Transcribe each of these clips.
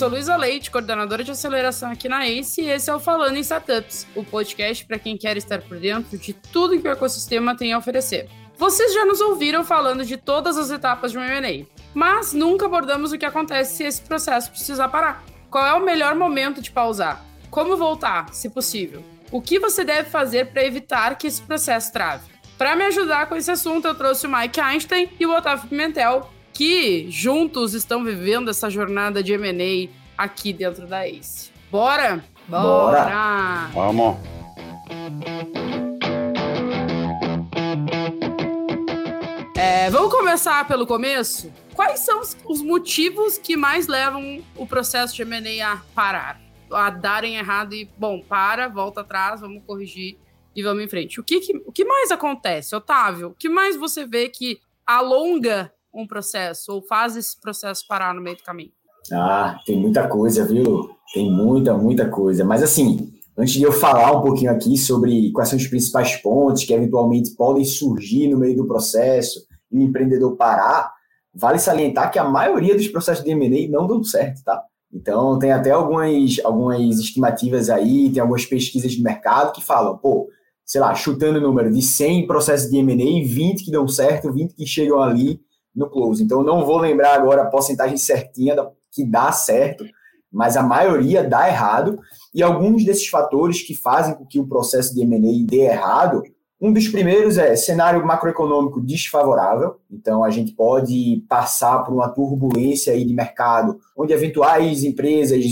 sou Luísa Leite, coordenadora de aceleração aqui na ACE, e esse é o Falando em Startups, o podcast para quem quer estar por dentro de tudo que o ecossistema tem a oferecer. Vocês já nos ouviram falando de todas as etapas de um M&A, mas nunca abordamos o que acontece se esse processo precisar parar. Qual é o melhor momento de pausar? Como voltar, se possível? O que você deve fazer para evitar que esse processo trave? Para me ajudar com esse assunto, eu trouxe o Mike Einstein e o Otávio Pimentel, que juntos estão vivendo essa jornada de M&A aqui dentro da ACE. Bora? Bora! Bora. Vamos! É, vamos começar pelo começo? Quais são os motivos que mais levam o processo de M&A a parar? A darem errado e, bom, para, volta atrás, vamos corrigir e vamos em frente. O que, que, o que mais acontece, Otávio? O que mais você vê que alonga um processo ou faz esse processo parar no meio do caminho? Ah, tem muita coisa, viu? Tem muita, muita coisa. Mas assim, antes de eu falar um pouquinho aqui sobre quais são os principais pontos que eventualmente podem surgir no meio do processo e o empreendedor parar, vale salientar que a maioria dos processos de M&A não dão certo, tá? Então, tem até algumas, algumas estimativas aí, tem algumas pesquisas de mercado que falam, pô, sei lá, chutando o número de 100 processos de M&A, 20 que dão certo, 20 que chegam ali no close. Então, não vou lembrar agora a porcentagem certinha da, que dá certo, mas a maioria dá errado. E alguns desses fatores que fazem com que o processo de M&A dê errado, um dos primeiros é cenário macroeconômico desfavorável. Então, a gente pode passar por uma turbulência aí de mercado, onde eventuais empresas,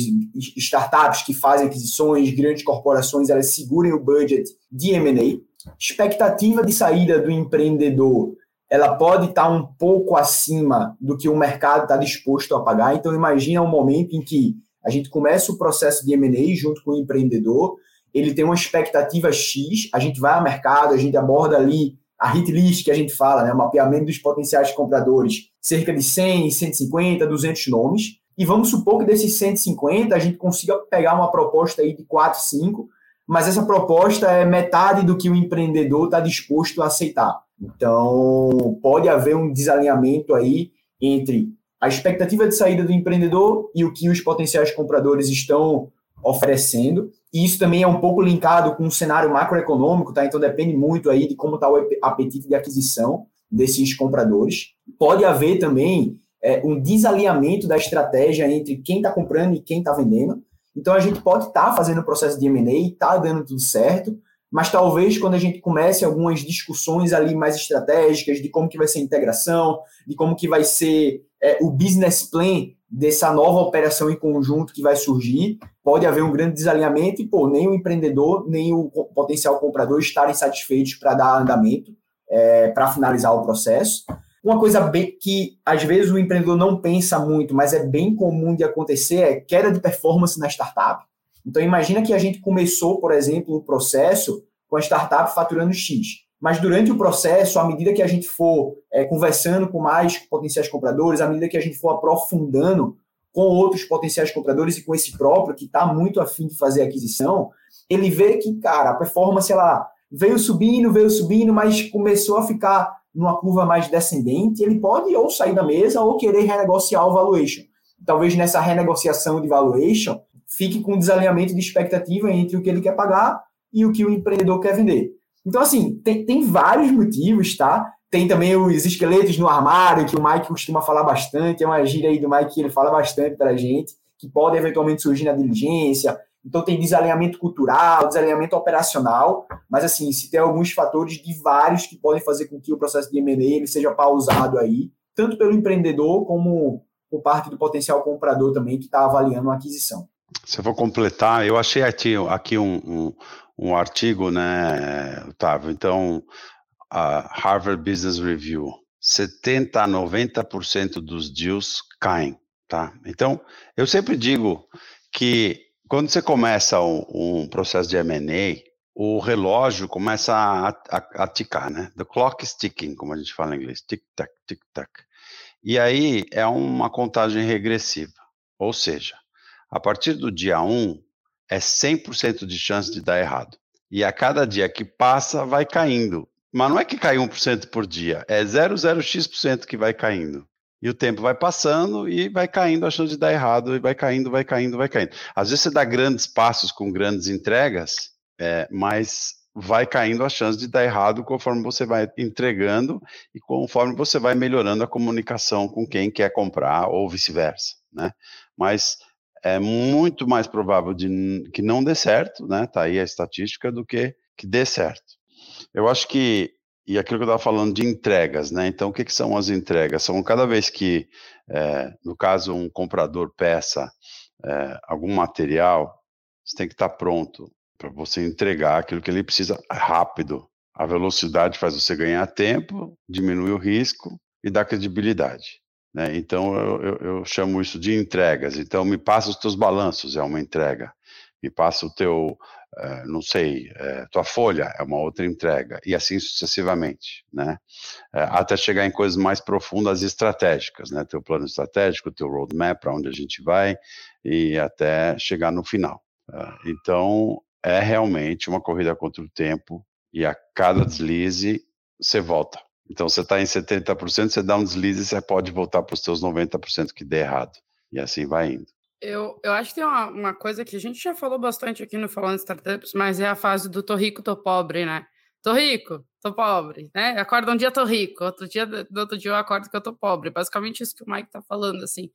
startups que fazem aquisições, grandes corporações, elas segurem o budget de M&A. Expectativa de saída do empreendedor ela pode estar um pouco acima do que o mercado está disposto a pagar. Então, imagina um momento em que a gente começa o processo de M&A junto com o empreendedor, ele tem uma expectativa X, a gente vai ao mercado, a gente aborda ali a hit list que a gente fala, né, o mapeamento dos potenciais compradores, cerca de 100, 150, 200 nomes, e vamos supor que desses 150 a gente consiga pegar uma proposta aí de 4, 5, mas essa proposta é metade do que o empreendedor está disposto a aceitar. Então, pode haver um desalinhamento aí entre a expectativa de saída do empreendedor e o que os potenciais compradores estão oferecendo. E isso também é um pouco linkado com o cenário macroeconômico, tá? Então depende muito aí de como está o apetite de aquisição desses compradores. Pode haver também é, um desalinhamento da estratégia entre quem está comprando e quem está vendendo. Então a gente pode estar tá fazendo o processo de M&A, está dando tudo certo, mas talvez quando a gente comece algumas discussões ali mais estratégicas de como que vai ser a integração, de como que vai ser é, o business plan dessa nova operação em conjunto que vai surgir, pode haver um grande desalinhamento e, pô, nem o empreendedor, nem o potencial comprador estarem satisfeitos para dar andamento, é, para finalizar o processo. Uma coisa bem que às vezes o empreendedor não pensa muito, mas é bem comum de acontecer é queda de performance na startup. Então, imagina que a gente começou, por exemplo, o processo com a startup faturando X. Mas durante o processo, à medida que a gente for é, conversando com mais potenciais compradores, à medida que a gente for aprofundando com outros potenciais compradores e com esse próprio que está muito afim de fazer aquisição, ele vê que, cara, a performance ela veio subindo, veio subindo, mas começou a ficar numa curva mais descendente, ele pode ou sair da mesa ou querer renegociar o valuation. Talvez nessa renegociação de valuation, fique com um desalinhamento de expectativa entre o que ele quer pagar e o que o empreendedor quer vender. Então, assim, tem, tem vários motivos, tá? Tem também os esqueletos no armário, que o Mike costuma falar bastante, é uma gíria aí do Mike que ele fala bastante para a gente, que podem eventualmente surgir na diligência. Então, tem desalinhamento cultural, desalinhamento operacional, mas, assim, se tem alguns fatores de vários que podem fazer com que o processo de M&A seja pausado aí, tanto pelo empreendedor como por parte do potencial comprador também que está avaliando a aquisição. Se eu vou completar, eu achei aqui, aqui um, um, um artigo, né, Otávio? Então, Harvard Business Review, 70 a 90% dos deals caem, tá? Então, eu sempre digo que quando você começa um, um processo de M&A, o relógio começa a, a, a, ticar, né? The clock is ticking, como a gente fala em inglês, tic-tac, tic-tac. E aí é uma contagem regressiva, ou seja, a partir do dia 1, é 100% de chance de dar errado. E a cada dia que passa, vai caindo. Mas não é que cai 1% por dia, é 0,0x% que vai caindo. E o tempo vai passando e vai caindo a chance de dar errado, e vai caindo, vai caindo, vai caindo. Às vezes você dá grandes passos com grandes entregas, é, mas vai caindo a chance de dar errado conforme você vai entregando e conforme você vai melhorando a comunicação com quem quer comprar ou vice-versa, né? Mas é muito mais provável de que não dê certo, né? Tá aí a estatística do que que dê certo. Eu acho que e aquilo que eu estava falando de entregas, né? Então, o que, que, são as entregas? São cada vez que, é, no caso, um comprador peça é, algum material, você tem que estar pronto para você entregar aquilo que ele precisa rápido. A velocidade faz você ganhar tempo, diminui o risco e dá credibilidade. Né? Então, eu, eu, eu chamo isso de entregas. Então, me passa os teus balanços, é uma entrega. Me passa o teu eh, não sei, uh, tua folha é uma outra entrega, e assim sucessivamente, né? Uh, até chegar em coisas mais profundas e estratégicas, né? Teu plano estratégico, teu roadmap, para onde a gente vai, e até chegar no final. então, é realmente uma corrida contra o tempo, e a cada deslize, você volta. Então, você está em 70%, você dá um deslize, você pode voltar para os seus 90% que der errado. E assim vai indo. Eu, eu acho que tem uma, uma coisa que a gente já falou bastante aqui no Falando Startups, mas é a fase do tô rico, tô pobre, né? Tô rico, tô pobre, né? Acordo um dia tô rico, outro dia, do outro dia eu acordo que eu tô pobre. Basicamente isso que o Mike tá falando, assim.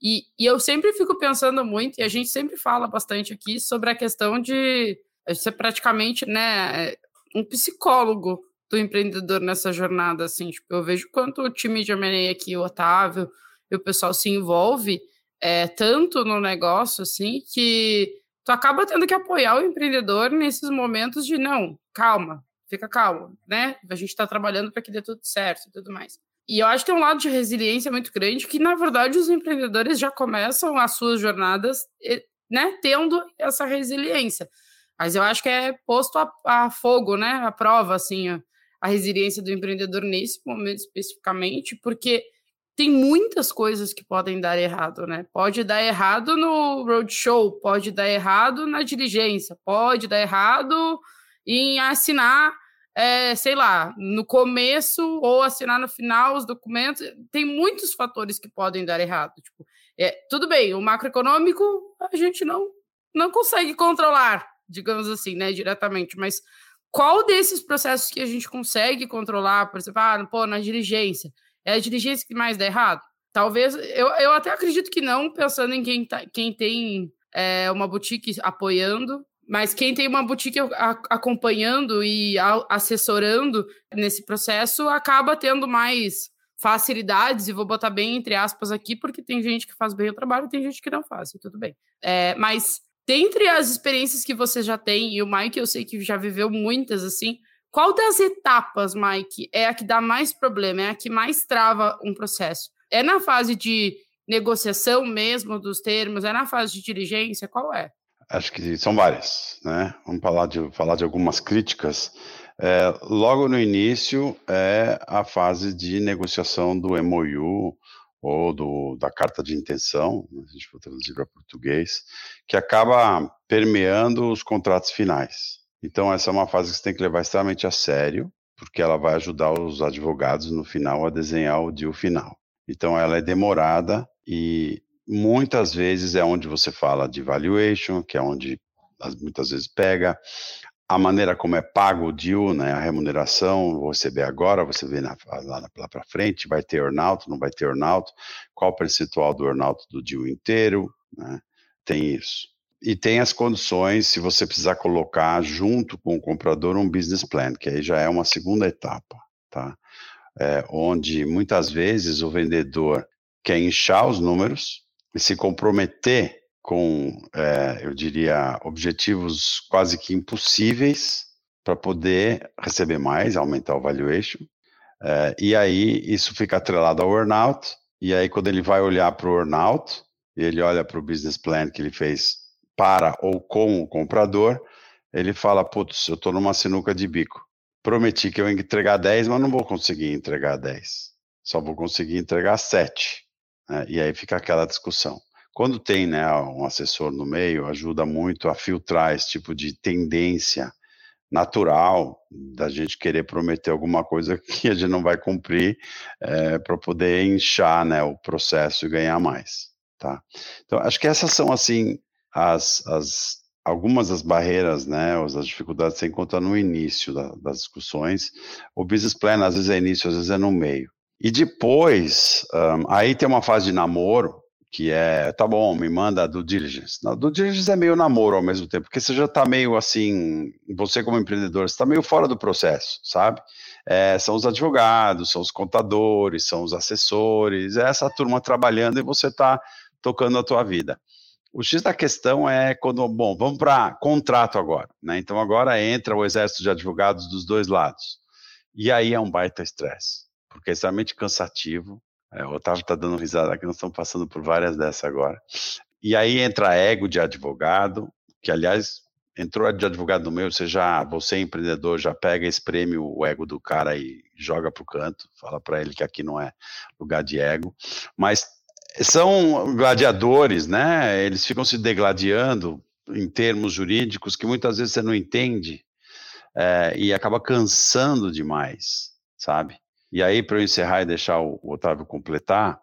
E, e eu sempre fico pensando muito, e a gente sempre fala bastante aqui sobre a questão de ser praticamente, né, um psicólogo do empreendedor nessa jornada, assim. Tipo, eu vejo quanto o time de M&A aqui, o Otávio e o pessoal se envolve é, tanto no negócio, assim, que tu acaba tendo que apoiar o empreendedor nesses momentos de não, calma, fica calmo, né? A gente está trabalhando para que dê tudo certo e tudo mais. E eu acho que tem um lado de resiliência muito grande que, na verdade, os empreendedores já começam as suas jornadas, né, tendo essa resiliência. Mas eu acho que é posto a, a fogo, né, a prova, assim, a, a resiliência do empreendedor nesse momento especificamente, porque tem muitas coisas que podem dar errado, né? Pode dar errado no roadshow, pode dar errado na diligência, pode dar errado em assinar, é, sei lá, no começo ou assinar no final os documentos. Tem muitos fatores que podem dar errado. Tipo, é, tudo bem, o macroeconômico a gente não, não consegue controlar, digamos assim, né, diretamente, mas qual desses processos que a gente consegue controlar, por exemplo, ah, pô, na diligência, é a diligência que mais dá errado? Talvez, eu, eu até acredito que não, pensando em quem, tá, quem tem é, uma boutique apoiando, mas quem tem uma boutique acompanhando e assessorando nesse processo acaba tendo mais facilidades, e vou botar bem entre aspas aqui, porque tem gente que faz bem o trabalho e tem gente que não faz, e tudo bem. É, mas dentre as experiências que você já tem, e o Mike eu sei que já viveu muitas assim, qual das etapas, Mike, é a que dá mais problema, é a que mais trava um processo? É na fase de negociação mesmo dos termos? É na fase de diligência? Qual é? Acho que são várias, né? Vamos falar de, falar de algumas críticas. É, logo no início é a fase de negociação do MOU ou do, da carta de intenção, né, a gente for traduzir para português, que acaba permeando os contratos finais. Então, essa é uma fase que você tem que levar extremamente a sério, porque ela vai ajudar os advogados no final a desenhar o deal final. Então, ela é demorada e muitas vezes é onde você fala de valuation, que é onde muitas vezes pega, a maneira como é pago o deal, né, a remuneração, vou receber agora, você vê na, lá, lá para frente, vai ter earnout, não vai ter earnout, qual o percentual do earnout do deal inteiro, né, tem isso e tem as condições, se você precisar colocar junto com o comprador um business plan, que aí já é uma segunda etapa, tá? É, onde muitas vezes o vendedor quer inchar os números e se comprometer com, é, eu diria, objetivos quase que impossíveis para poder receber mais, aumentar o valuation. É, e aí isso fica atrelado ao earnout, e aí quando ele vai olhar para o earnout, ele olha para o business plan que ele fez para ou com o comprador, ele fala: Putz, eu estou numa sinuca de bico. Prometi que eu ia entregar 10, mas não vou conseguir entregar 10. Só vou conseguir entregar 7. Né? E aí fica aquela discussão. Quando tem né, um assessor no meio, ajuda muito a filtrar esse tipo de tendência natural da gente querer prometer alguma coisa que a gente não vai cumprir é, para poder inchar né, o processo e ganhar mais. Tá? Então, acho que essas são, assim, as, as algumas das barreiras, né, as dificuldades que você encontra no início da, das discussões. O business plan, às vezes é início, às vezes é no meio. E depois, um, aí tem uma fase de namoro, que é, tá bom, me manda do diligence. Não, do diligence é meio namoro ao mesmo tempo, porque você já está meio assim, você como empreendedor, está meio fora do processo, sabe? É, são os advogados, são os contadores, são os assessores, é essa turma trabalhando e você está tocando a tua vida. O X da questão é quando, bom, vamos para contrato agora, né? Então agora entra o exército de advogados dos dois lados. E aí é um baita estresse, porque é extremamente cansativo, é, o Otávio está dando risada aqui, nós estamos passando por várias dessas agora. E aí entra ego de advogado, que aliás entrou de advogado no meio, você já, você é empreendedor, já pega, espreme o ego do cara e joga para o canto, fala para ele que aqui não é lugar de ego. Mas são gladiadores, né? Eles ficam se degladiando em termos jurídicos que muitas vezes você não entende é, e acaba cansando demais, sabe? E aí, para eu encerrar e deixar o, Otávio completar,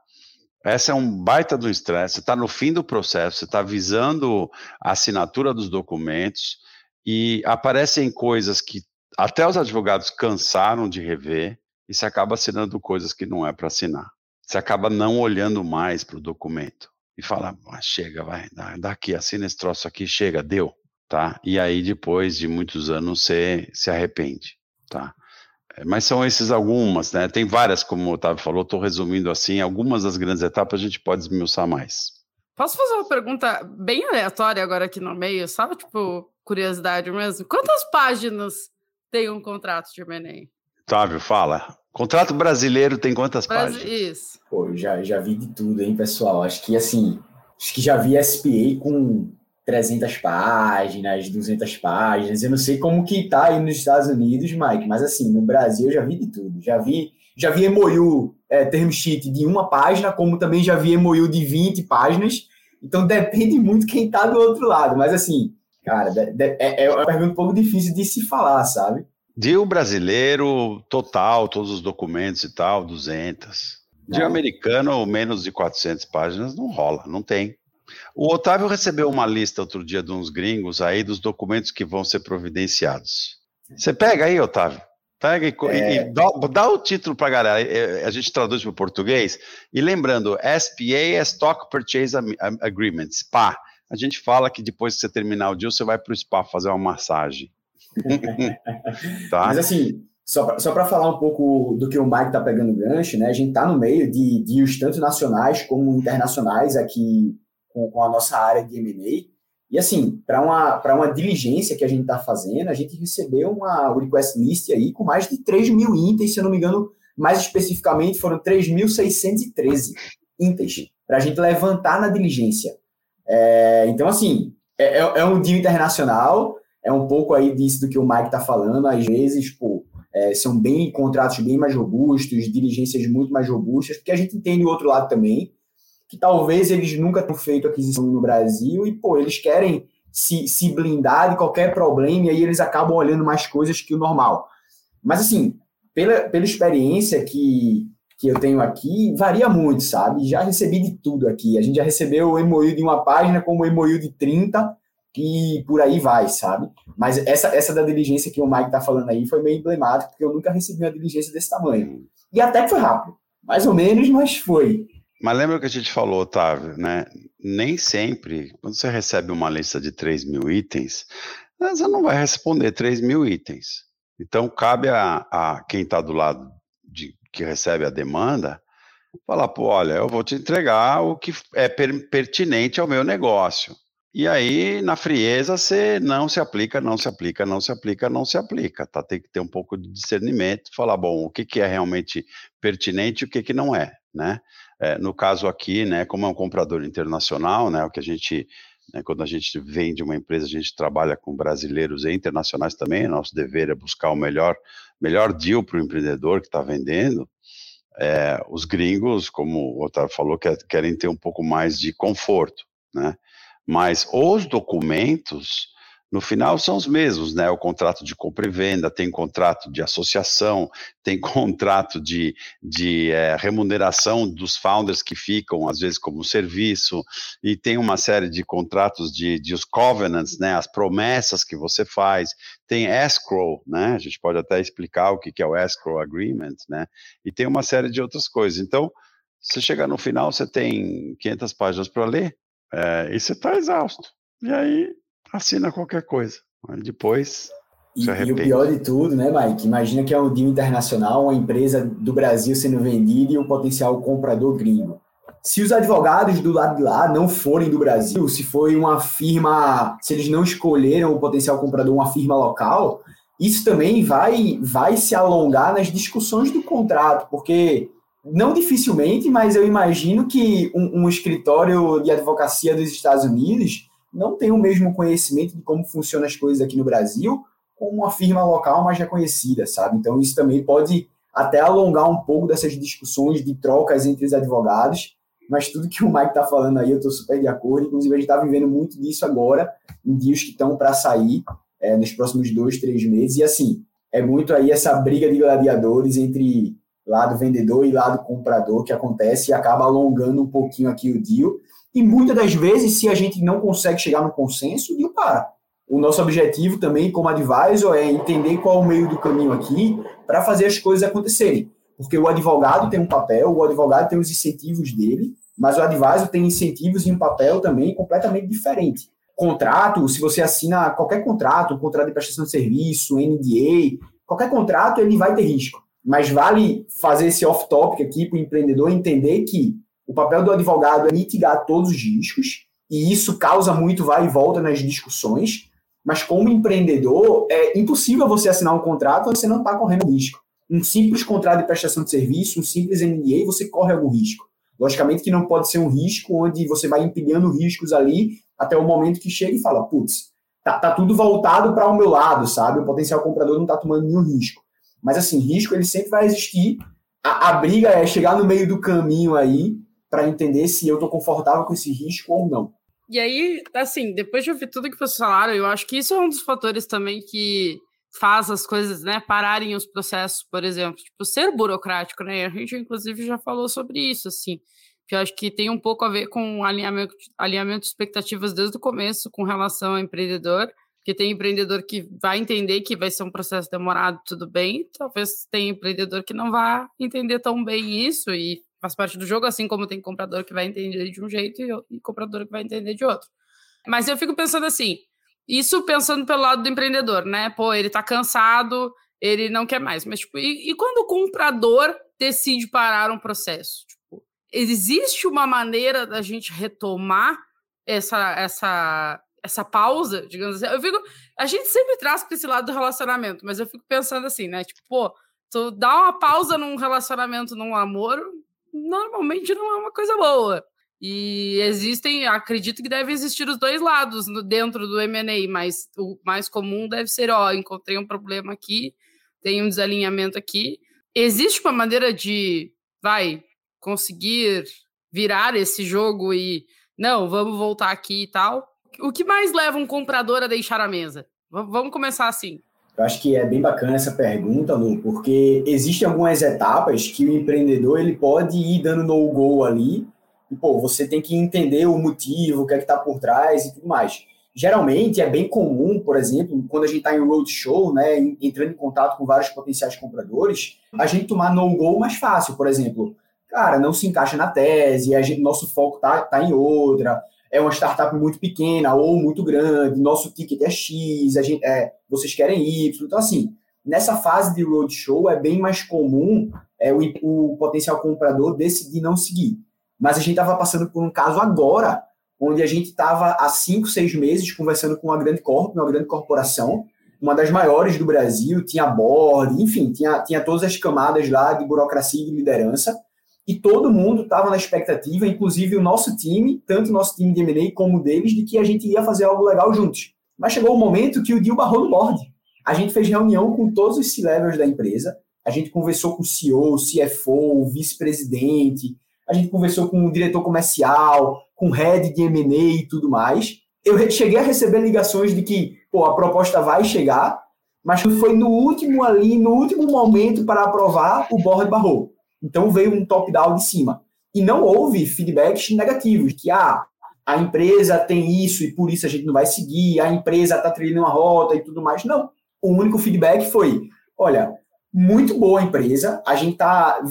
essa é um baita do estresse, você está no fim do processo, você está visando a assinatura dos documentos e aparecem coisas que até os advogados cansaram de rever e você acaba assinando coisas que não é para assinar. Você acaba não olhando mais para o documento e fala, ah, chega, vai, daqui, assina esse troço aqui, chega, deu, tá? E aí depois de muitos anos você se arrepende, tá? É, mas são esses algumas, né? Tem várias, como o Otávio falou, estou resumindo assim, algumas das grandes etapas a gente pode esmiuçar mais. Posso fazer uma pergunta bem aleatória agora aqui no meio, só tipo curiosidade mesmo? Quantas páginas tem um contrato de M&A? Otávio, fala. Contrato brasileiro tem quantas páginas? Isso. Pô, já, já vi de tudo, hein, pessoal? Acho que, assim, acho que já vi SPA com 300 páginas, 200 páginas. Eu não sei como que tá aí nos Estados Unidos, Mike, mas assim, no Brasil eu já vi de tudo. Já vi, já vi MOU, é, term sheet de uma página, como também já vi MOU de 20 páginas. Então depende muito quem tá do outro lado. Mas assim, cara, é, é uma pergunta um pouco difícil de se falar, sabe? De brasileiro, total, todos os documentos e tal, 200. De é. americano, menos de 400 páginas não rola, não tem. O Otávio recebeu uma lista outro dia de uns gringos aí dos documentos que vão ser providenciados. Você pega aí, Otávio. Pega e, é... e dá, dá, o título para a galera. É, a gente traduz para o português. E lembrando, SPA é Stock Purchase Agreement, SPA. A gente fala que depois que você terminar o dia, você vai para o SPA fazer uma massagem. tá? Mas assim, só para falar um pouco do que o Mike está pegando gancho, né? A gente está no meio de deals tanto nacionais como internacionais aqui com, com a nossa área de M&A. E assim, para uma, uma diligência que a gente está fazendo, a gente recebeu uma request list aí com mais de 3 mil itens, se eu não me engano, mais especificamente foram 3.613 itens para a gente levantar na diligência. É, então, assim, é, é, é um deal internacional, é um pouco aí disso do que o Mike está falando, às vezes, pô, é, são bem contratos bem mais robustos, diligências muito mais robustas, porque a gente entende o outro lado também, que talvez eles nunca tenham feito aquisição no Brasil e, pô, eles querem se, se blindar de qualquer problema e aí eles acabam olhando mais coisas que o normal. Mas, assim, pela, pela experiência que, que eu tenho aqui, varia muito, sabe? Já recebi de tudo aqui. A gente já recebeu o emoil de uma página como o emoil de 30 e por aí vai, sabe? Mas essa, essa da diligência que o Mike tá falando aí foi meio emblemática, porque eu nunca recebi uma diligência desse tamanho. E até que foi rápido. Mais ou menos, mas foi. Mas lembra que a gente falou, Otávio, né? Nem sempre, quando você recebe uma lista de 3 mil itens, você não vai responder 3 mil itens. Então, cabe a, a quem está do lado de, que recebe a demanda falar, pô, olha, eu vou te entregar o que é per, pertinente ao meu negócio. E aí, na frieza, você não se aplica, não se aplica, não se aplica, não se aplica. Tá? Tem que ter um pouco de discernimento, falar, bom, o que, que é realmente pertinente e o que, que não é, né? É, no caso aqui, né, como é um comprador internacional, né, o que a gente, né, quando a gente vende uma empresa, a gente trabalha com brasileiros e internacionais também, nosso dever é buscar o melhor, melhor deal para o empreendedor que está vendendo, é, os gringos, como o Otávio falou, quer, querem ter um pouco mais de conforto, né, mas os documentos, no final são os mesmos, né? O contrato de compra e venda, tem contrato de associação, tem contrato de, de é, remuneração dos founders que ficam, às vezes, como serviço, e tem uma série de contratos de, de os covenants, né? As promessas que você faz, tem escrow, né? A gente pode até explicar o que é o escrow agreement, né? E tem uma série de outras coisas. Então, você chega no final, você tem 500 páginas para ler, é, e você está exausto. E aí assina qualquer coisa. Depois. E, e, o pior de tudo, né, Mike? Imagina que é um deal internacional, uma empresa do Brasil sendo vendida e um potencial comprador gringo. Se os advogados do lado de lá não forem do Brasil, se foi uma firma, se eles não escolheram o potencial comprador uma firma local, isso também vai, vai se alongar nas discussões do contrato, porque não dificilmente, mas eu imagino que um, um escritório de advocacia dos Estados Unidos não tem o mesmo conhecimento de como funcionam as coisas aqui no Brasil, como uma firma local mais reconhecida, sabe? Então, isso também pode até alongar um pouco dessas discussões de trocas entre os advogados, mas tudo que o Mike está falando aí, eu estou super de acordo. Inclusive, a gente está vivendo muito disso agora, em dias que estão para sair, é, nos próximos dois, três meses. E, assim, é muito aí essa briga de gladiadores entre lado vendedor e lado comprador que acontece e acaba alongando um pouquinho aqui o deal. E muitas das vezes, se a gente não consegue chegar no consenso, o para. O nosso objetivo também, como advisor, é entender qual é o meio do caminho aqui para fazer as coisas acontecerem. Porque o advogado tem um papel, o advogado tem os incentivos dele, mas o advisor tem incentivos e um papel também completamente diferente. Contrato, se você assina qualquer contrato, contrato de prestação de serviço, NDA, qualquer contrato, ele vai ter risco. Mas vale fazer esse off-topic aqui para o empreendedor entender que o papel do advogado é mitigar todos os riscos, e isso causa muito vai e volta nas discussões, mas como empreendedor, é impossível você assinar um contrato você não está correndo risco. Um simples contrato de prestação de serviço, um simples NDA, você corre algum risco. Logicamente que não pode ser um risco onde você vai empilhando riscos ali até o momento que chega e fala, putz, tá, tá tudo voltado para o meu lado, sabe? O potencial comprador não está tomando nenhum risco. Mas assim, risco ele sempre vai existir. A, a briga é chegar no meio do caminho aí para entender se eu estou confortável com esse risco ou não. E aí, assim, depois de ouvir tudo que vocês falaram, eu acho que isso é um dos fatores também que faz as coisas, né, pararem os processos, por exemplo, tipo, ser burocrático, né? A gente, inclusive, já falou sobre isso, assim, que eu acho que tem um pouco a ver com alinhamento, alinhamento de expectativas desde o começo com relação ao empreendedor, porque tem empreendedor que vai entender que vai ser um processo demorado, tudo bem, talvez tenha empreendedor que não vá entender tão bem isso e faz parte do jogo, assim como tem comprador que vai entender de um jeito e, e comprador que vai entender de outro. Mas eu fico pensando assim, isso pensando pelo lado do empreendedor, né? Pô, ele tá cansado, ele não quer mais. Mas, tipo, e, e quando o comprador decide parar um processo? Tipo, existe uma maneira da gente retomar essa, essa, essa pausa, digamos assim? Eu fico, a gente sempre traz para esse lado do relacionamento, mas eu fico pensando assim, né? Tipo, pô, tu dá uma pausa num relacionamento, num amor, normalmente não é uma coisa boa. E existem, acredito que deve existir os dois lados no, dentro do M&A, mas o mais comum deve ser, ó, encontrei um problema aqui, tem um desalinhamento aqui. Existe uma maneira de, vai, conseguir virar esse jogo e, não, vamos voltar aqui e tal? O que mais leva um comprador a deixar a mesa? V vamos começar assim. Eu acho que é bem bacana essa pergunta, Lu, porque existem algumas etapas que o empreendedor ele pode ir dando no-go ali, e pô, você tem que entender o motivo, o que é que está por trás e tudo mais. Geralmente é bem comum, por exemplo, quando a gente está em roadshow, né, entrando em contato com vários potenciais compradores, a gente tomar no-go mais fácil, por exemplo. Cara, não se encaixa na tese, a gente, nosso foco tá, tá em outra, é uma startup muito pequena ou muito grande, nosso ticket é X, a gente, é, vocês querem Y. Então, assim, nessa fase de roadshow é bem mais comum é, o, o potencial comprador decidir não seguir. Mas a gente estava passando por um caso agora, onde a gente estava há cinco, seis meses conversando com uma grande corp, uma grande corporação, uma das maiores do Brasil, tinha board, enfim, tinha, tinha todas as camadas lá de burocracia e de liderança e todo mundo estava na expectativa, inclusive o nosso time, tanto o nosso time de M&A como o deles, de que a gente ia fazer algo legal juntos. Mas chegou o um momento que o deal barrou no board. A gente fez reunião com todos os C-levels da empresa, a gente conversou com o CEO, CFO, o vice-presidente, a gente conversou com o diretor comercial, com o head de M&A e tudo mais. Eu cheguei a receber ligações de que, pô, a proposta vai chegar, mas foi no último ali, no último momento para aprovar, o board barrou. Então veio um top-down de cima. E não houve feedbacks negativos, que ah, a empresa tem isso e por isso a gente não vai seguir, a empresa está trilhando uma rota e tudo mais. Não. O único feedback foi: olha, muito boa empresa, a gente está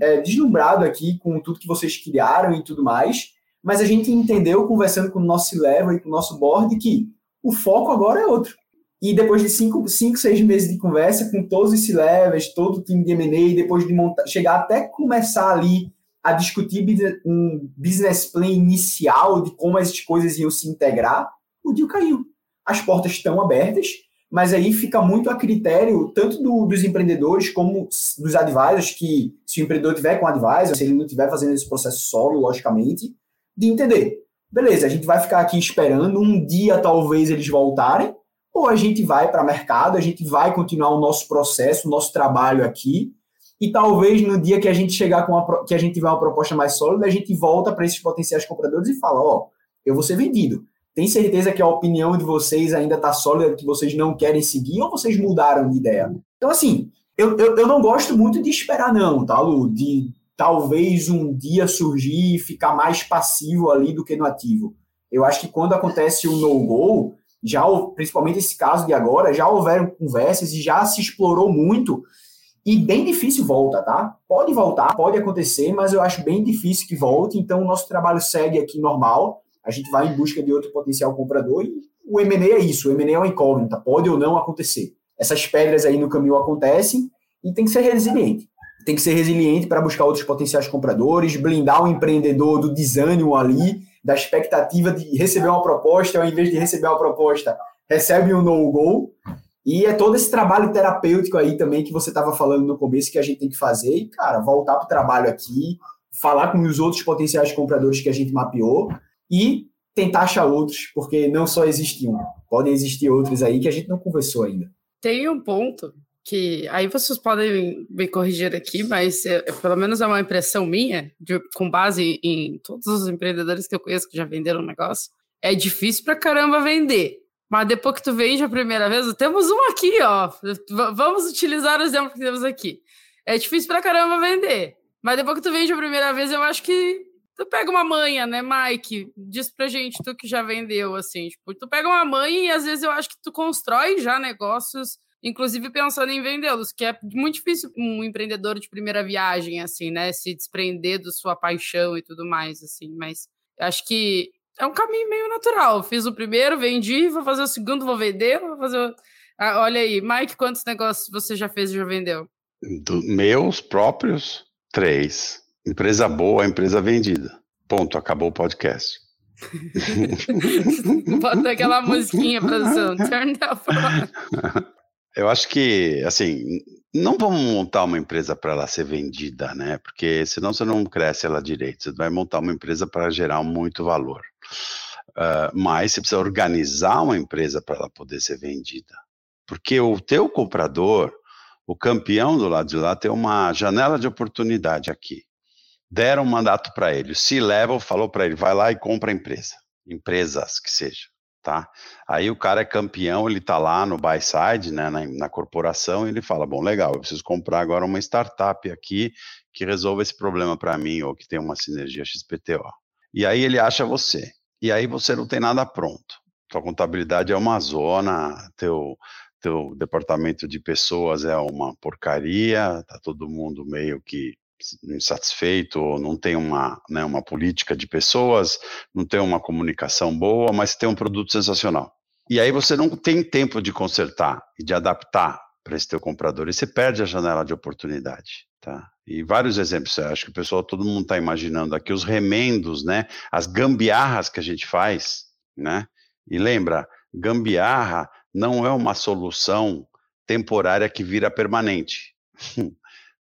é, deslumbrado aqui com tudo que vocês criaram e tudo mais, mas a gente entendeu, conversando com o nosso level e com o nosso board, que o foco agora é outro. E depois de cinco, cinco seis meses de conversa com todos esses levels, todo o time de M&A, depois de montar, chegar até começar ali a discutir um business plan inicial de como as coisas iam se integrar, o deal caiu. As portas estão abertas, mas aí fica muito a critério tanto do, dos empreendedores como dos advisors, que se o empreendedor tiver com advisor, se ele não estiver fazendo esse processo solo, logicamente, de entender. Beleza, a gente vai ficar aqui esperando, um dia talvez eles voltarem, ou a gente vai para o mercado, a gente vai continuar o nosso processo, o nosso trabalho aqui, e talvez no dia que a gente chegar com uma, que a gente tiver uma proposta mais sólida, a gente volta para esses potenciais compradores e fala, ó, eu vou ser vendido. Tem certeza que a opinião de vocês ainda está sólida, que vocês não querem seguir, ou vocês mudaram de ideia? Então, assim, eu, eu, eu não gosto muito de esperar, não, tá, Lu? De talvez um dia surgir e ficar mais passivo ali do que no ativo. Eu acho que quando acontece o no-go, já principalmente esse caso de agora, já houveram conversas e já se explorou muito e bem difícil volta, tá? Pode voltar, pode acontecer, mas eu acho bem difícil que volte. Então, o nosso trabalho segue aqui normal. A gente vai em busca de outro potencial comprador e o M&A é isso. O M&A é uma incógnita, pode ou não acontecer. Essas pedras aí no caminho acontecem e tem que ser resiliente. Tem que ser resiliente para buscar outros potenciais compradores, blindar o empreendedor do desânimo ali, da expectativa de receber uma proposta, ao invés de receber uma proposta, recebe um no-go e é todo esse trabalho terapêutico aí também que você estava falando no começo que a gente tem que fazer. E, cara, voltar para o trabalho aqui, falar com os outros potenciais compradores que a gente mapeou e tentar achar outros, porque não só existe um, podem existir outros aí que a gente não conversou ainda. Tem um ponto que aí vocês podem me corrigir aqui, mas é, pelo menos é uma impressão minha, de, com base em todos os empreendedores que eu conheço que já venderam um negócio. É difícil pra caramba vender. Mas depois que tu vende a primeira vez, temos um aqui, ó. Vamos utilizar o exemplo que temos aqui. É difícil pra caramba vender. Mas depois que tu vende a primeira vez, eu acho que tu pega uma manha, né, Mike? Diz pra gente, tu que já vendeu, assim. Tipo, tu pega uma manha e às vezes eu acho que tu constrói já negócios, inclusive pensando em vendê-los, que é muito difícil um empreendedor de primeira viagem, assim, né? Se desprender da sua paixão e tudo mais, assim. Mas acho que é um caminho meio natural. Fiz o primeiro, vendi, vou fazer o segundo, vou vender, vou fazer. O... Ah, olha aí, Mike, quantos negócios você já fez e já vendeu? Do, meus próprios, três. Empresa boa, empresa vendida. Ponto, acabou o podcast. Bota aquela musiquinha, produção. Turn down Eu acho que, assim, não vamos montar uma empresa para ela ser vendida, né? Porque senão você não cresce ela direito. Você vai montar uma empresa para gerar muito valor. Uh, mas você precisa organizar uma empresa para ela poder ser vendida. Porque o teu comprador, o campeão do lado de lá, tem uma janela de oportunidade aqui. Deram um mandato para ele. O C-Level falou para ele: vai lá e compra a empresa. Empresas que seja tá? Aí o cara é campeão, ele tá lá no buy side, né, na, na corporação, e ele fala, bom, legal, eu preciso comprar agora uma startup aqui que resolva esse problema para mim, ou que tem uma sinergia XPTO. E aí ele acha você. E aí você não tem nada pronto. Tua contabilidade é uma zona, teu, teu departamento de pessoas é uma porcaria, tá todo mundo meio que insatisfeito, não tem uma, né, uma política de pessoas, não tem uma comunicação boa, mas tem um produto sensacional. E aí você não tem tempo de consertar e de adaptar para esse teu comprador, e você perde a janela de oportunidade. Tá? E vários exemplos, acho que o pessoal, todo mundo está imaginando aqui os remendos, né? As gambiarras que a gente faz, né? E lembra, gambiarra não é uma solução temporária que vira permanente.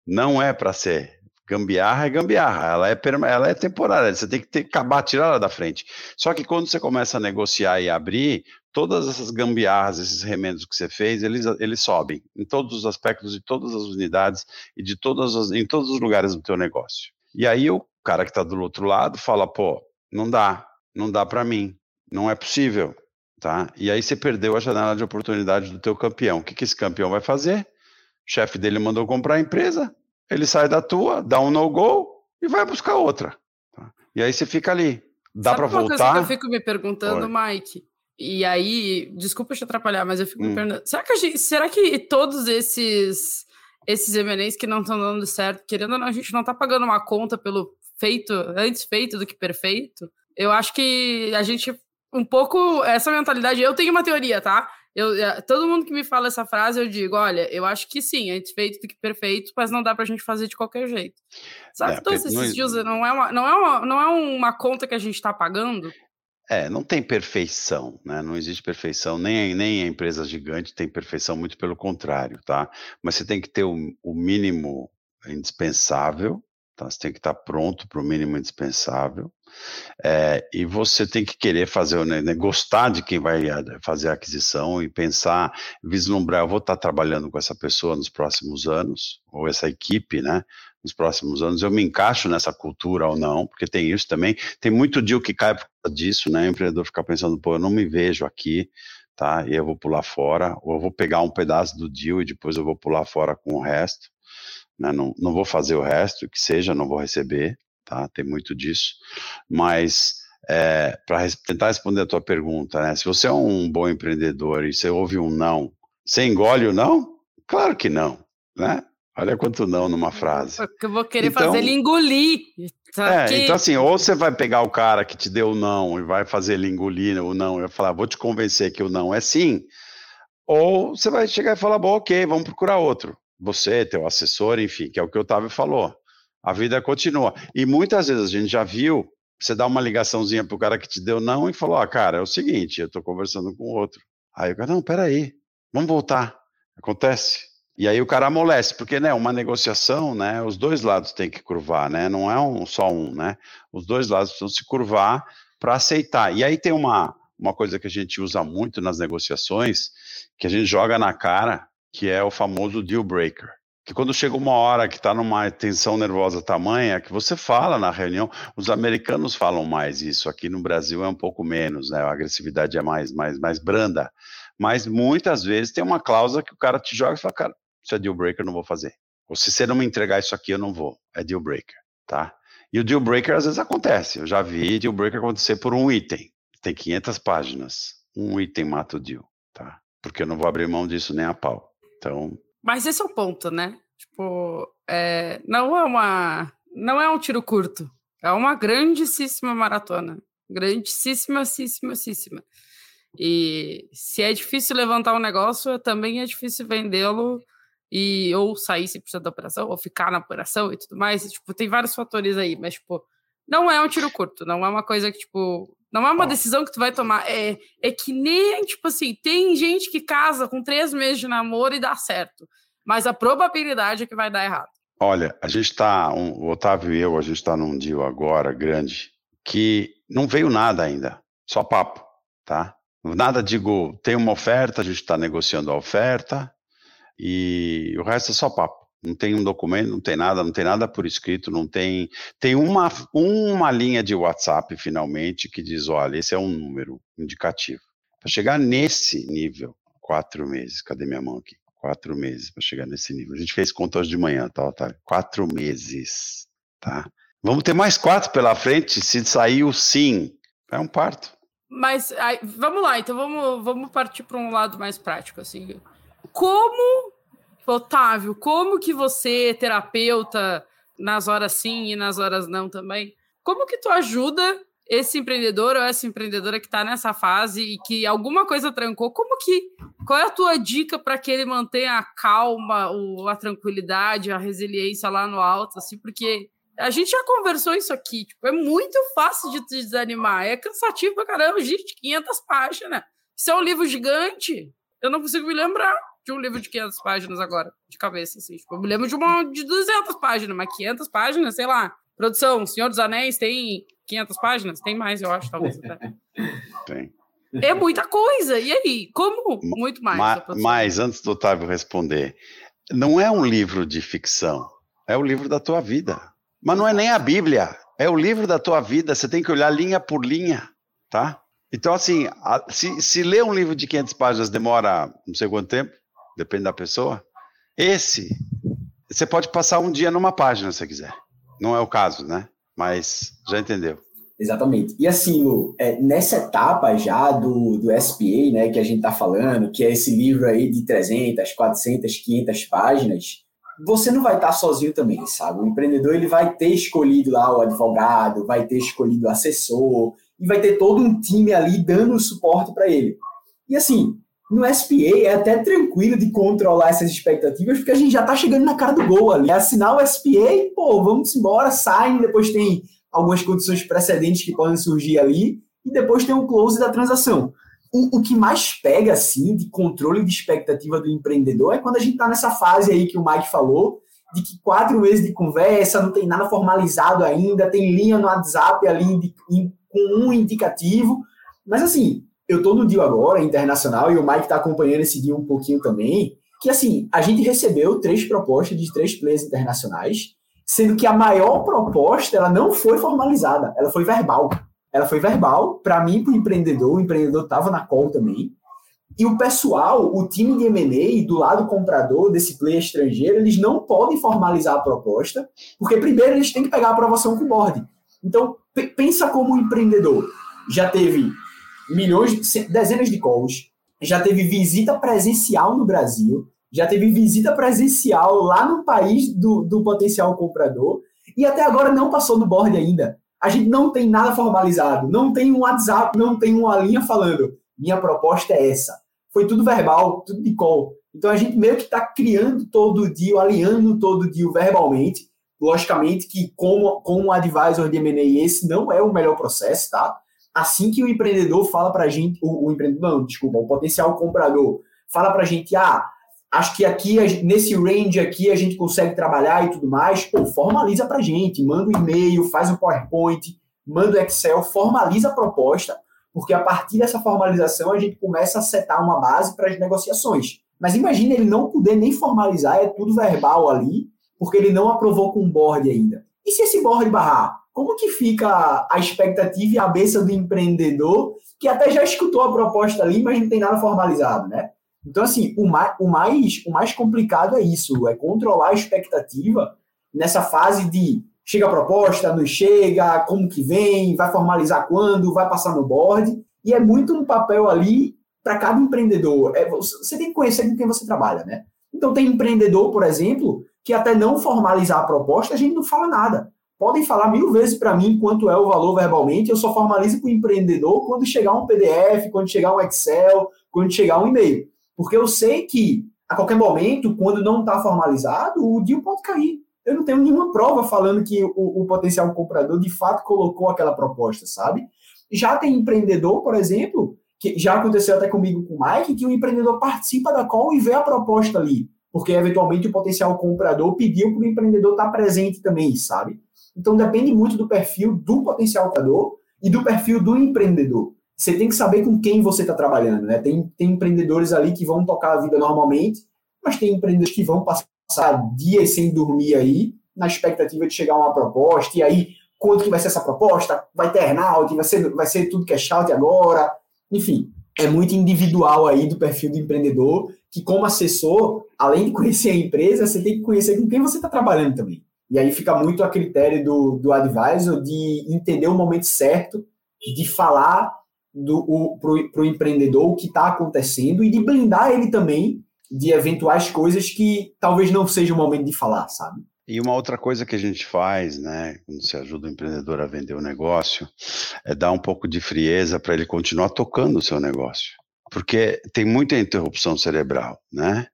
Não é para ser gambiarra é gambiarra, ela é, ela é temporária, você tem que ter, acabar, tirar ela da frente. Só que quando você começa a negociar e abrir, todas essas gambiarras, esses remendos que você fez, eles, eles sobem em todos os aspectos de todas as unidades e de todas as, em todos os lugares do teu negócio. E aí o cara que está do outro lado fala, pô, não dá, não dá para mim, não é possível. tá? E aí você perdeu a janela de oportunidade do teu campeão. O que, que esse campeão vai fazer? O chefe dele mandou comprar a empresa, ele sai da tua, dá um no-go e vai buscar outra. Tá? E aí você fica ali. Dá para voltar? Coisa que eu fico me perguntando, Oi. Mike. E aí, desculpa te atrapalhar, mas eu fico hum. me perguntando, será que, gente, será que todos esses esses M&As que não estão dando certo, querendo ou não, a gente não está pagando uma conta pelo feito, antes feito do que perfeito? Eu acho que a gente um pouco essa mentalidade. Eu tenho uma teoria, tá? Eu, é, todo mundo que me fala essa frase, eu digo: olha, eu acho que sim, antes feito do que perfeito, mas não dá pra gente fazer de qualquer jeito. Sabe, é, todos esses dias não é, uma, não, é uma, não é uma conta que a gente tá pagando. É, não tem perfeição, né? Não existe perfeição, nem, nem a empresa gigante tem perfeição, muito pelo contrário, tá? Mas você tem que ter o, o mínimo indispensável, tá? Você tem que estar pronto para o mínimo indispensável. É, e você tem que querer fazer, né, gostar de quem vai eh, fazer a aquisição e pensar, vislumbrar, eu vou estar trabalhando com essa pessoa nos próximos anos, ou essa equipe, né, nos próximos anos, eu me encaixo nessa cultura ou não, porque tem isso também, tem muito deal que cai por causa disso, né, o empreendedor fica pensando, pô, eu não me vejo aqui, tá, e eu vou pular fora, ou eu vou pegar um pedaço do deal e depois eu vou pular fora com o resto, né, não, não vou fazer o resto, que seja, não vou receber, tá? Tem muito disso. Mas é, eh, para tentar responder a tua pergunta, né? Se você é um bom empreendedor e você ouve um não, você engole o não? Claro que não, né? Olha quanto não numa frase. Eu vou querer então, fazer ele engolir. Tá é, então assim, ou você vai pegar o cara que te deu o não e vai fazer ele engolir o não, e vai falar, vou te convencer que o não é sim, ou você vai chegar e falar, bom, ok, vamos procurar outro. Você, teu assessor, enfim, que é o que o Otávio falou a vida continua. E muitas vezes a gente já viu, você dá uma ligaçãozinha pro cara que te deu não e falou, ah, cara, é o seguinte, eu tô conversando com outro. Aí o cara, não, peraí, vamos voltar. Acontece. E aí o cara amolece, porque, né, uma negociação, né, os dois lados têm que curvar, né, não é um, só um, né, os dois lados precisam se curvar para aceitar. E aí tem uma, uma coisa que a gente usa muito nas negociações, que a gente joga na cara, que é o famoso deal breaker que quando chega uma hora que está numa tensão nervosa tamanha, que você fala na reunião, os americanos falam mais isso, aqui no Brasil é um pouco menos, né? A agressividade é mais, mais, mais branda. Mas muitas vezes tem uma cláusula que o cara te joga e fala, cara, isso é deal breaker, eu não vou fazer. Ou se você não me entregar isso aqui, eu não vou. É deal breaker, tá? E o deal breaker às vezes acontece. Eu já vi deal breaker acontecer por um item. Tem 500 páginas. Um item mata o deal, tá? Porque eu não vou abrir mão disso nem a pau. Então, mas esse é o ponto, né? Tipo, é, não é uma. Não é um tiro curto. É uma grandíssima maratona. Grandíssima, grandíssima. E se é difícil levantar um negócio, também é difícil vendê-lo e ou sair 100% da operação, ou ficar na operação e tudo mais. E, tipo, tem vários fatores aí, mas, tipo, não é um tiro curto, não é uma coisa que, tipo, não é uma decisão que tu vai tomar. É, é que nem, tipo assim, tem gente que casa com três meses de namoro e dá certo. Mas a probabilidade é que vai dar errado. Olha, a gente está, um, o Otávio e eu, a gente está num deal agora grande que não veio nada ainda, só papo, tá? Nada, digo, tem uma oferta, a gente está negociando a oferta e o resto é só papo não tem um documento, não tem nada, não tem nada por escrito, não tem. Tem uma, uma linha de WhatsApp, finalmente, que diz: olha, esse é um número indicativo. Para chegar nesse nível, quatro meses, cadê minha mão aqui? Quatro meses para chegar nesse nível. A gente fez conta hoje de manhã, tá, Otávio? Quatro meses, tá? Vamos ter mais quatro pela frente se sair o sim. É um parto. Mas aí, vamos lá, então vamos, vamos partir para um lado mais prático, assim. Como Otávio, como que você, terapeuta, nas horas sim e nas horas não também, como que tu ajuda esse empreendedor ou essa empreendedora que está nessa fase e que alguma coisa trancou, como que qual é a tua dica para que ele mantenha a calma, a tranquilidade, a resiliência lá no alto, assim, porque a gente já conversou isso aqui, tipo, é muito fácil de te desanimar, é cansativo pra caramba, gente, 500 páginas. Isso é um livro gigante. Eu não consigo me lembrar de um livro de 500 páginas agora, de cabeça, assim. Tipo, eu me lembro de uma de 200 páginas, mas 500 páginas, sei lá. Produção, Senhor dos Anéis tem 500 páginas? Tem mais, eu acho, talvez. Até. Tem. É muita coisa. E aí? Como? Muito mais. Ma mas, antes do Otávio responder, não é um livro de ficção, é o livro da tua vida. Mas não é nem a Bíblia, é o livro da tua vida. Você tem que olhar linha por linha, tá? Então, assim, a, se, se ler um livro de 500 páginas demora não sei quanto tempo, depende da pessoa, esse, você pode passar um dia numa página se quiser. Não é o caso, né? Mas já entendeu. Exatamente. E assim, Lu, é, nessa etapa já do, do SPA, né, que a gente está falando, que é esse livro aí de 300, 400, 500 páginas, você não vai estar tá sozinho também, sabe? O empreendedor ele vai ter escolhido lá o advogado, vai ter escolhido o assessor, e vai ter todo um time ali dando suporte para ele. E assim, no SPA é até tranquilo de controlar essas expectativas, porque a gente já está chegando na cara do gol ali. É assinar o SPA pô, vamos embora, sai, depois tem algumas condições precedentes que podem surgir ali, e depois tem o close da transação. O, o que mais pega, assim, de controle de expectativa do empreendedor é quando a gente está nessa fase aí que o Mike falou, de que quatro meses de conversa, não tem nada formalizado ainda, tem linha no WhatsApp ali com um indicativo, mas assim, eu estou no deal agora, internacional, e o Mike está acompanhando esse deal um pouquinho também, que assim, a gente recebeu três propostas de três players internacionais, sendo que a maior proposta ela não foi formalizada, ela foi verbal. Ela foi verbal, para mim, para o empreendedor, o empreendedor estava na call também. E o pessoal, o time de M&A do lado comprador desse player estrangeiro, eles não podem formalizar a proposta, porque primeiro eles têm que pegar a aprovação com o board. Então, pensa como um empreendedor. Já teve milhões, dezenas de calls, já teve visita presencial no Brasil, já teve visita presencial lá no país do, do potencial comprador e até agora não passou no board ainda. A gente não tem nada formalizado, não tem um WhatsApp, não tem uma linha falando minha proposta é essa. Foi tudo verbal, tudo de call. Então a gente meio que está criando todo o dia, alinhando todo dia verbalmente. Logicamente que como, como advisor de M&A esse não é o melhor processo, tá? Assim que o empreendedor fala para a gente, o, o empreendedor, não, desculpa, o potencial comprador fala para a gente, ah, acho que aqui, nesse range aqui, a gente consegue trabalhar e tudo mais, pô, formaliza para gente, manda um e-mail, faz um PowerPoint, manda o Excel, formaliza a proposta, porque a partir dessa formalização a gente começa a setar uma base para as negociações. Mas imagina ele não poder nem formalizar, é tudo verbal ali, porque ele não aprovou com o board ainda. E se esse board barrar? Como que fica a expectativa e a cabeça do empreendedor que até já escutou a proposta ali, mas não tem nada formalizado, né? Então, assim, o mais, o mais, o mais complicado é isso, é controlar a expectativa nessa fase de chega a proposta, não chega, como que vem, vai formalizar quando, vai passar no board, e é muito um papel ali para cada empreendedor. É, você tem que conhecer com quem você trabalha, né? Então, tem empreendedor, por exemplo, que até não formalizar a proposta, a gente não fala nada. Podem falar mil vezes para mim quanto é o valor verbalmente, eu só formalizo com o empreendedor quando chegar um PDF, quando chegar um Excel, quando chegar um e-mail. Porque eu sei que, a qualquer momento, quando não está formalizado, o deal pode cair. Eu não tenho nenhuma prova falando que o, o potencial comprador de fato colocou aquela proposta, sabe? Já tem empreendedor, por exemplo, que já aconteceu até comigo com o Mike, que o empreendedor participa da call e vê a proposta ali, porque eventualmente o potencial comprador pediu para o empreendedor estar presente também, sabe? Então depende muito do perfil do potencial comprador e do perfil do empreendedor você tem que saber com quem você está trabalhando, né? Tem, tem empreendedores ali que vão tocar a vida normalmente, mas tem empreendedores que vão passar dias sem dormir aí, na expectativa de chegar uma proposta, e aí, quanto que vai ser essa proposta? Vai ter earnout? Vai ser, vai ser tudo cash out agora? Enfim, é muito individual aí do perfil do empreendedor, que como assessor, além de conhecer a empresa, você tem que conhecer com quem você está trabalhando também. E aí fica muito a critério do, do advisor de entender o momento certo de falar para o empreendedor o que está acontecendo e de blindar ele também de eventuais coisas que talvez não seja o momento de falar, sabe? E uma outra coisa que a gente faz, né, quando você ajuda o empreendedor a vender o negócio, é dar um pouco de frieza para ele continuar tocando o seu negócio. Porque tem muita interrupção cerebral, né?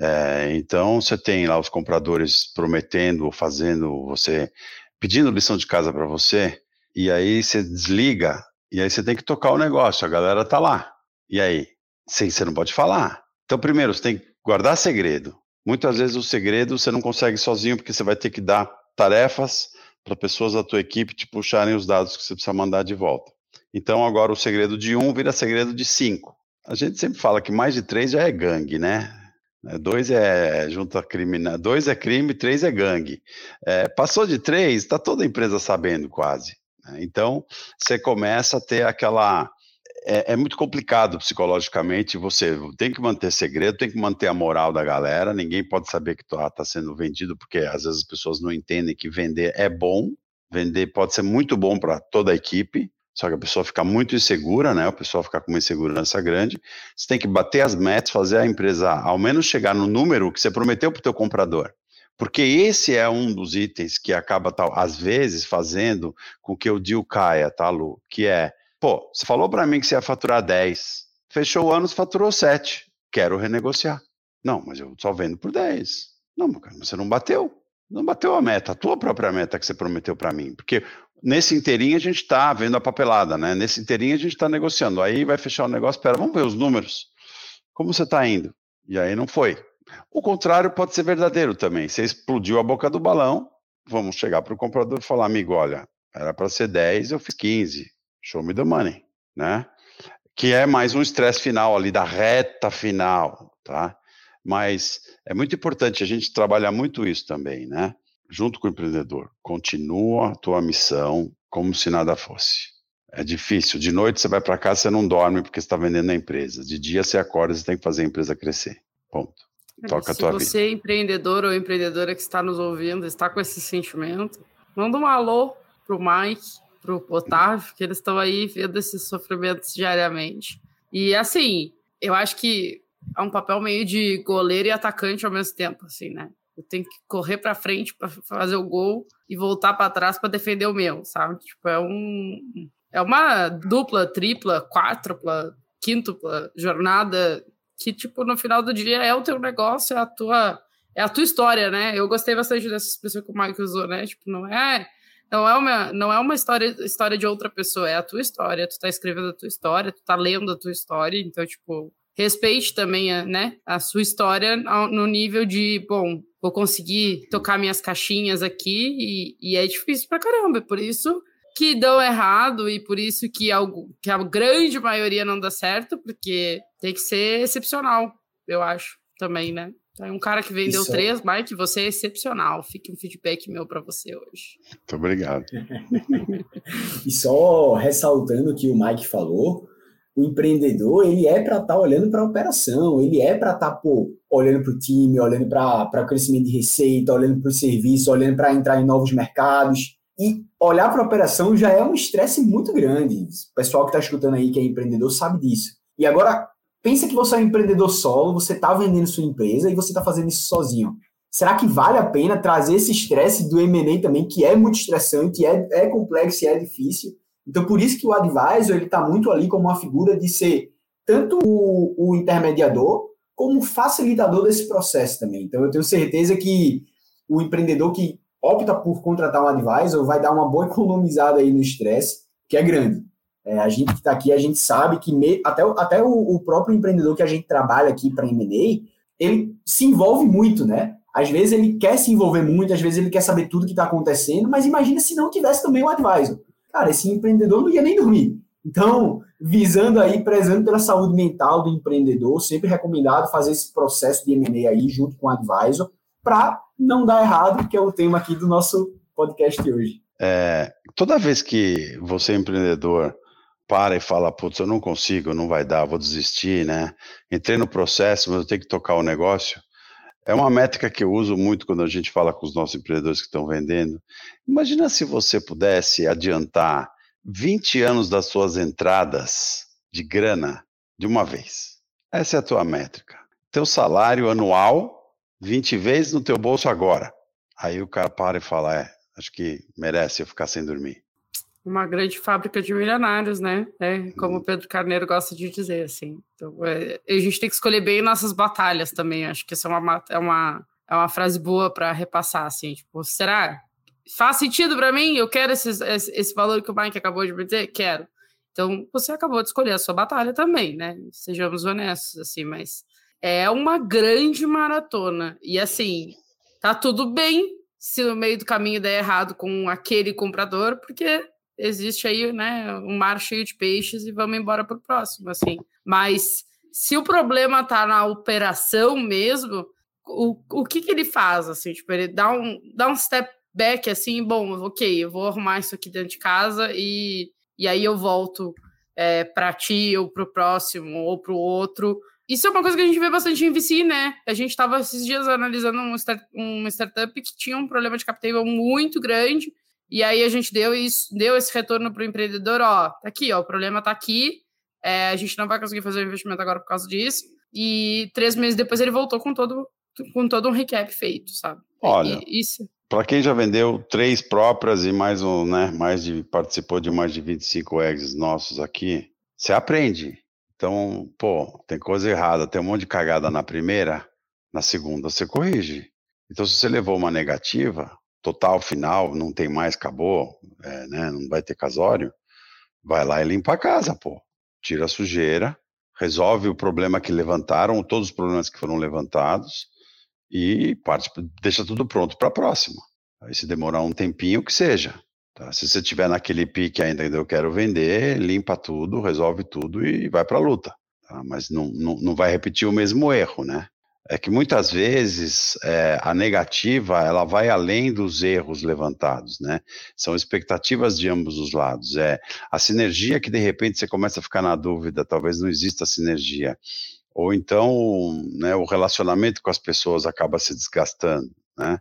É, então você tem lá os compradores prometendo ou fazendo você, pedindo lição de casa para você, e aí você desliga e aí você tem que tocar o negócio, a galera tá lá. E aí? Sim, você não pode falar. Então, primeiro, você tem que guardar segredo. Muitas vezes o segredo você não consegue sozinho, porque você vai ter que dar tarefas para pessoas da tua equipe te puxarem os dados que você precisa mandar de volta. Então, agora o segredo de um vira segredo de cinco. A gente sempre fala que mais de três já é gangue, né? É, dois é junta criminal, dois é crime, três é gangue. É, passou de três, está toda a empresa sabendo quase. Né? Então, você começa a ter aquela. é, é, muito complicado psicologicamente. Você tem que manter segredo, tem que manter a moral da galera. Ninguém pode saber que está tá sendo vendido, porque às vezes as pessoas não entendem que vender é bom. Vender pode ser muito bom para toda a equipe, só que a pessoa fica muito insegura, né? O pessoal fica com uma insegurança grande. Você tem que bater as metas, fazer a empresa ao menos chegar no número que você prometeu para o teu comprador. Porque esse é um dos itens que acaba, tal, às vezes, fazendo com que o deal caia, tá, Lu? Que é, pô, você falou para mim que você ia faturar 10, fechou o ano, faturou 7, quero renegociar. Não, mas eu só vendo por 10. Não, cara, você não bateu. Não bateu a meta, a tua própria meta que você prometeu para mim. Porque nesse inteirinho a gente está vendo a papelada, né? Nesse inteirinho a gente está negociando. Aí vai fechar o negócio, espera, vamos ver os números. Como você está indo? E aí não foi. O contrário pode ser verdadeiro também. Você explodiu a boca do balão, vamos chegar para o comprador e falar, amigo, olha, era para ser 10, eu fiz 15. Show me the money, né? Que é mais um estresse final ali da reta final, tá? Mas é muito importante a gente trabalhar muito isso também, né? Junto com o empreendedor. Continua a tua missão como se nada fosse. É difícil. De noite você vai para casa, você não dorme porque está vendendo a empresa. De dia você acorda, você tem que fazer a empresa crescer. Ponto. Toca Se você vida. é empreendedor ou empreendedora que está nos ouvindo, está com esse sentimento, manda um alô pro Mike, pro Otávio, que eles estão aí vendo esses sofrimentos diariamente. E assim, eu acho que é um papel meio de goleiro e atacante ao mesmo tempo, assim, né? Eu tenho que correr para frente para fazer o gol e voltar para trás para defender o meu, sabe? Tipo, é um é uma dupla, tripla, quádrupla, quíntupla jornada que, tipo, no final do dia é o teu negócio, é a tua, é a tua história, né? Eu gostei bastante dessa expressão que o Mike usou, né? Tipo, não é, não é uma, não é uma história, história de outra pessoa, é a tua história, tu tá escrevendo a tua história, tu tá lendo a tua história, então, tipo, respeite também, a, né, a sua história no nível de, bom, vou conseguir tocar minhas caixinhas aqui e, e é difícil pra caramba, por isso que dão errado e por isso que, algo, que a grande maioria não dá certo, porque tem que ser excepcional, eu acho, também, né? Então, um cara que vendeu Isso. três, Mike, você é excepcional. Fique um feedback meu para você hoje. Muito obrigado. e só ressaltando o que o Mike falou, o empreendedor ele é para estar tá olhando para a operação, ele é para estar tá, olhando para o time, olhando para o crescimento de receita, olhando para o serviço, olhando para entrar em novos mercados. E olhar para a operação já é um estresse muito grande. O pessoal que está escutando aí, que é empreendedor, sabe disso. E agora, pensa que você é um empreendedor solo, você está vendendo sua empresa e você está fazendo isso sozinho. Será que vale a pena trazer esse estresse do M&A também, que é muito estressante, é, é complexo e é difícil? Então, por isso que o advisor ele está muito ali como uma figura de ser tanto o, o intermediador como facilitador desse processo também. Então, eu tenho certeza que o empreendedor que opta por contratar um advisor, vai dar uma boa economizada aí no estresse, que é grande. É, a gente que está aqui, a gente sabe que me, até, até o, o, próprio empreendedor que a gente trabalha aqui para M&A, ele se envolve muito, né? Às vezes ele quer se envolver muito, às vezes ele quer saber tudo que está acontecendo, mas imagina se não tivesse também o advisor. Cara, esse empreendedor não ia nem dormir. Então, visando aí, prezando pela saúde mental do empreendedor, sempre recomendado fazer esse processo de M&A aí junto com o advisor, para não dar errado, que é o tema aqui do nosso podcast hoje. É, toda vez que você, empreendedor, para e fala, putz, eu não consigo, não vai dar, vou desistir, né? Entrei no processo, mas eu tenho que tocar o negócio. É uma métrica que eu uso muito quando a gente fala com os nossos empreendedores que estão vendendo. Imagina se você pudesse adiantar 20 anos das suas entradas de grana de uma vez. Essa é a tua métrica. Teu salário anual 20 vezes no teu bolso agora. Aí o cara para e fala: É, acho que merece eu ficar sem dormir. Uma grande fábrica de milionários, né? É, como o Pedro Carneiro gosta de dizer, assim. Então, é, a gente tem que escolher bem nossas batalhas também. Acho que essa é uma, é uma, é uma frase boa para repassar, assim. Tipo, será? Faz sentido para mim? Eu quero esse, esse valor que o Mike acabou de me dizer? Quero. Então, você acabou de escolher a sua batalha também, né? Sejamos honestos, assim, mas é uma grande maratona. E assim, tá tudo bem se no meio do caminho der errado com aquele comprador, porque existe aí, né, um mar cheio de peixes e vamos embora pro próximo, assim. Mas se o problema tá na operação mesmo, o, o que que ele faz, assim? Tipo, ele dá um, dá um step back, assim, bom, ok, eu vou arrumar isso aqui dentro de casa e, e aí eu volto é, para ti ou para o próximo ou para o outro. Isso é uma coisa que a gente vê bastante em VC, né? A gente estava esses dias analisando um start, uma startup que tinha um problema de capital muito grande, e aí a gente deu, isso, deu esse retorno para o empreendedor, ó, tá aqui, ó, o problema tá aqui, é, a gente não vai conseguir fazer o investimento agora por causa disso, e três meses depois ele voltou com todo, com todo um recap feito, sabe? Olha, e, isso. Para quem já vendeu três próprias e mais um, né, mais de participou de mais de 25 eggs nossos aqui, você aprende. Então, pô, tem coisa errada, tem um monte de cagada na primeira, na segunda você corrige. Então, se você levou uma negativa, total, final, não tem mais, acabou, é, né, não vai ter casório, vai lá e limpa a casa, pô. Tira a sujeira, resolve o problema que levantaram, todos os problemas que foram levantados, e parte, deixa tudo pronto para a próxima. Aí se demorar um tempinho, que seja. Tá? Se você tiver naquele pique ainda eu quero vender, limpa tudo, resolve tudo e vai para a luta. Tá? Mas não, não, não vai repetir o mesmo erro, né? É que muitas vezes é, a negativa ela vai além dos erros levantados, né? São expectativas de ambos os lados. É a sinergia que de repente você começa a ficar na dúvida, talvez não exista sinergia, ou então né, o relacionamento com as pessoas acaba se desgastando, né?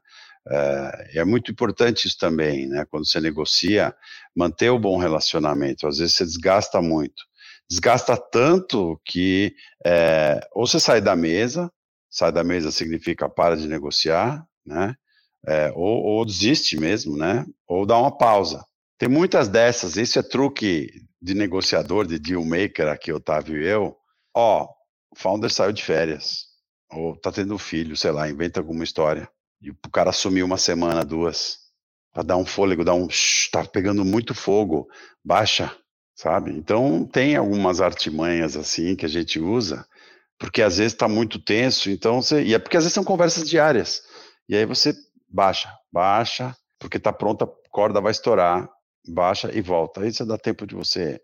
É, é, muito importante isso também, né? Quando você negocia, manter o bom relacionamento. Às vezes você desgasta muito. Desgasta tanto que é, ou você sai da mesa, sai da mesa significa para de negociar, né? É, ou, ou desiste mesmo, né? Ou dá uma pausa. Tem muitas dessas, isso é truque de negociador, de deal maker aqui, Otávio e eu. Ó, o founder saiu de férias, ou tá tendo um filho, sei lá, inventa alguma história e o cara sumiu uma semana, duas, para dar um fôlego, dar um. tá pegando muito fogo, baixa, sabe? Então tem algumas artimanhas assim que a gente usa, porque às vezes está muito tenso, então você. E é porque às vezes são conversas diárias. E aí você baixa, baixa, porque tá pronta, a corda vai estourar, baixa e volta. Aí você dá tempo de você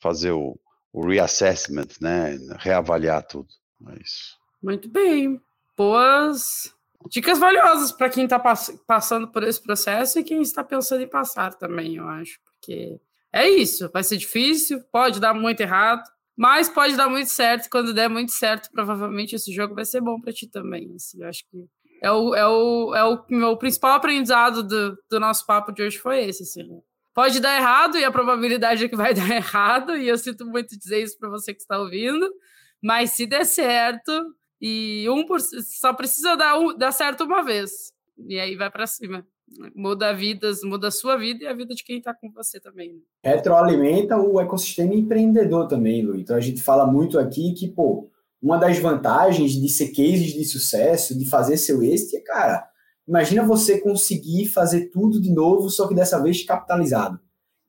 fazer o, o reassessment, né? Reavaliar tudo. É isso. Muito bem. Boas Dicas valiosas para quem está pass passando por esse processo e quem está pensando em passar também, eu acho. Porque é isso, vai ser difícil, pode dar muito errado, mas pode dar muito certo. Quando der muito certo, provavelmente esse jogo vai ser bom para ti também. Assim, eu acho que é o, é o, é o meu principal aprendizado do, do nosso papo de hoje foi esse. Assim. Pode dar errado e a probabilidade é que vai dar errado, e eu sinto muito dizer isso para você que está ouvindo, mas se der certo, e um por, só precisa dar, um, dar certo uma vez. E aí vai para cima. Muda vidas, muda a sua vida e a vida de quem está com você também. Né? Retroalimenta o ecossistema empreendedor também, Lu. Então a gente fala muito aqui que, pô, uma das vantagens de ser cases de sucesso, de fazer seu exit, é, cara, imagina você conseguir fazer tudo de novo, só que dessa vez capitalizado.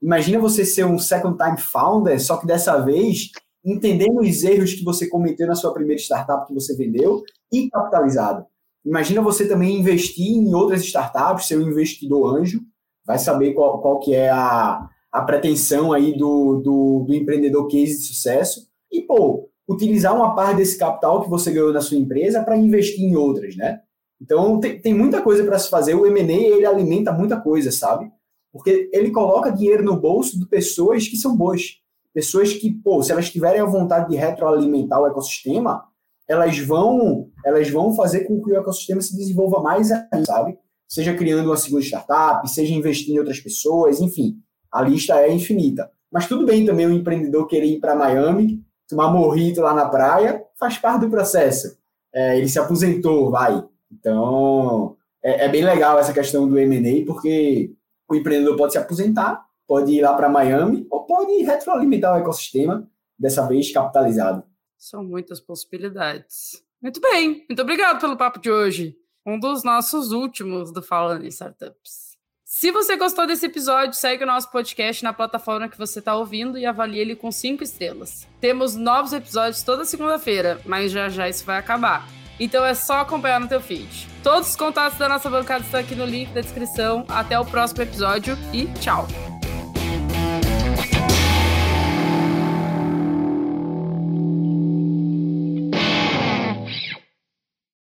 Imagina você ser um second time founder, só que dessa vez entendendo os erros que você cometeu na sua primeira startup que você vendeu e capitalizado. Imagina você também investir em outras startups, ser um investidor anjo, vai saber qual, qual que é a, a pretensão aí do, do, do empreendedor case de sucesso e, pô, utilizar uma parte desse capital que você ganhou na sua empresa para investir em outras, né? Então, tem, tem muita coisa para se fazer. O M&A, ele alimenta muita coisa, sabe? Porque ele coloca dinheiro no bolso de pessoas que são boas. Pessoas que, pô, se elas tiverem a vontade de retroalimentar o ecossistema, elas vão, elas vão fazer com que o ecossistema se desenvolva mais sabe? Seja criando uma segunda startup, seja investindo em outras pessoas, enfim, a lista é infinita. Mas tudo bem também o empreendedor querer ir para Miami, tomar morrito lá na praia, faz parte do processo. É, ele se aposentou, vai. Então, é, é bem legal essa questão do M&A, porque o empreendedor pode se aposentar pode ir lá para Miami ou pode retroalimentar o ecossistema, dessa vez capitalizado. São muitas possibilidades. Muito bem, muito obrigado pelo papo de hoje. Um dos nossos últimos do Falando em Startups. Se você gostou desse episódio, segue o nosso podcast na plataforma que você está ouvindo e avalie ele com cinco estrelas. Temos novos episódios toda segunda-feira, mas já já isso vai acabar. Então é só acompanhar no teu feed. Todos os contatos da nossa bancada estão aqui no link da descrição. Até o próximo episódio e tchau!